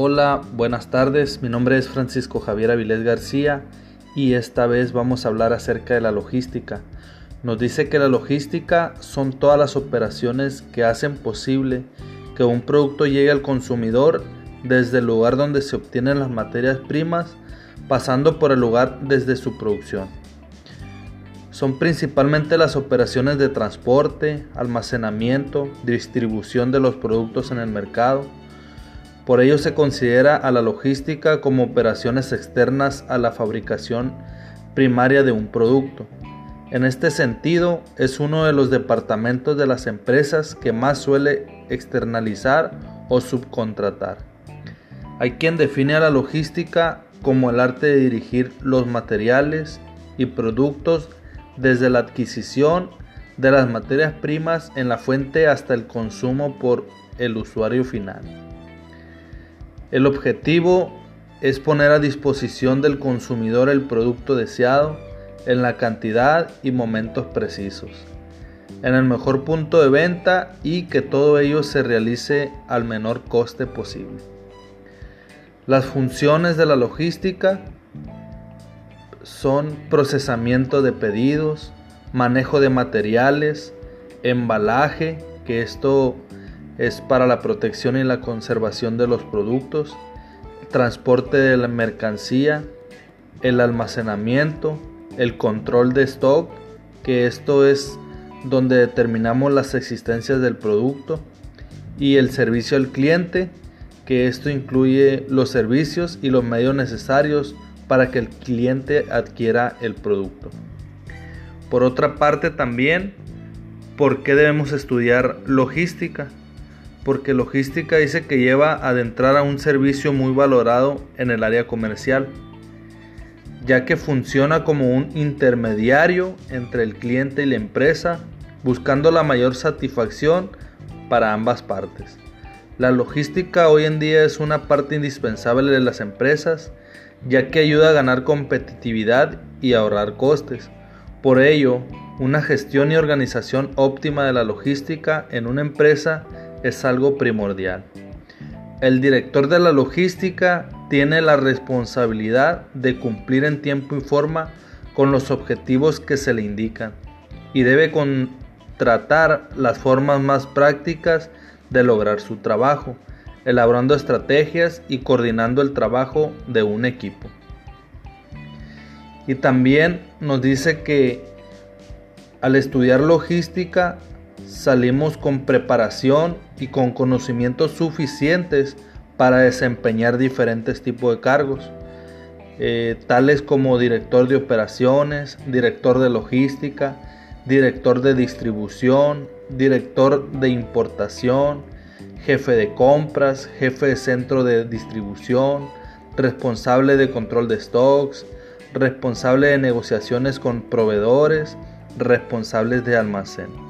Hola, buenas tardes. Mi nombre es Francisco Javier Avilés García y esta vez vamos a hablar acerca de la logística. Nos dice que la logística son todas las operaciones que hacen posible que un producto llegue al consumidor desde el lugar donde se obtienen las materias primas, pasando por el lugar desde su producción. Son principalmente las operaciones de transporte, almacenamiento, distribución de los productos en el mercado. Por ello se considera a la logística como operaciones externas a la fabricación primaria de un producto. En este sentido, es uno de los departamentos de las empresas que más suele externalizar o subcontratar. Hay quien define a la logística como el arte de dirigir los materiales y productos desde la adquisición de las materias primas en la fuente hasta el consumo por el usuario final. El objetivo es poner a disposición del consumidor el producto deseado en la cantidad y momentos precisos, en el mejor punto de venta y que todo ello se realice al menor coste posible. Las funciones de la logística son procesamiento de pedidos, manejo de materiales, embalaje, que esto es para la protección y la conservación de los productos, transporte de la mercancía, el almacenamiento, el control de stock, que esto es donde determinamos las existencias del producto, y el servicio al cliente, que esto incluye los servicios y los medios necesarios para que el cliente adquiera el producto. Por otra parte también, ¿por qué debemos estudiar logística? Porque logística dice que lleva a adentrar a un servicio muy valorado en el área comercial ya que funciona como un intermediario entre el cliente y la empresa, buscando la mayor satisfacción para ambas partes. La logística hoy en día es una parte indispensable de las empresas, ya que ayuda a ganar competitividad y ahorrar costes. Por ello, una gestión y organización óptima de la logística en una empresa es algo primordial. El director de la logística tiene la responsabilidad de cumplir en tiempo y forma con los objetivos que se le indican y debe contratar las formas más prácticas de lograr su trabajo, elaborando estrategias y coordinando el trabajo de un equipo. Y también nos dice que al estudiar logística salimos con preparación y con conocimientos suficientes para desempeñar diferentes tipos de cargos, eh, tales como director de operaciones, director de logística, director de distribución, director de importación, jefe de compras, jefe de centro de distribución, responsable de control de stocks, responsable de negociaciones con proveedores, responsables de almacén.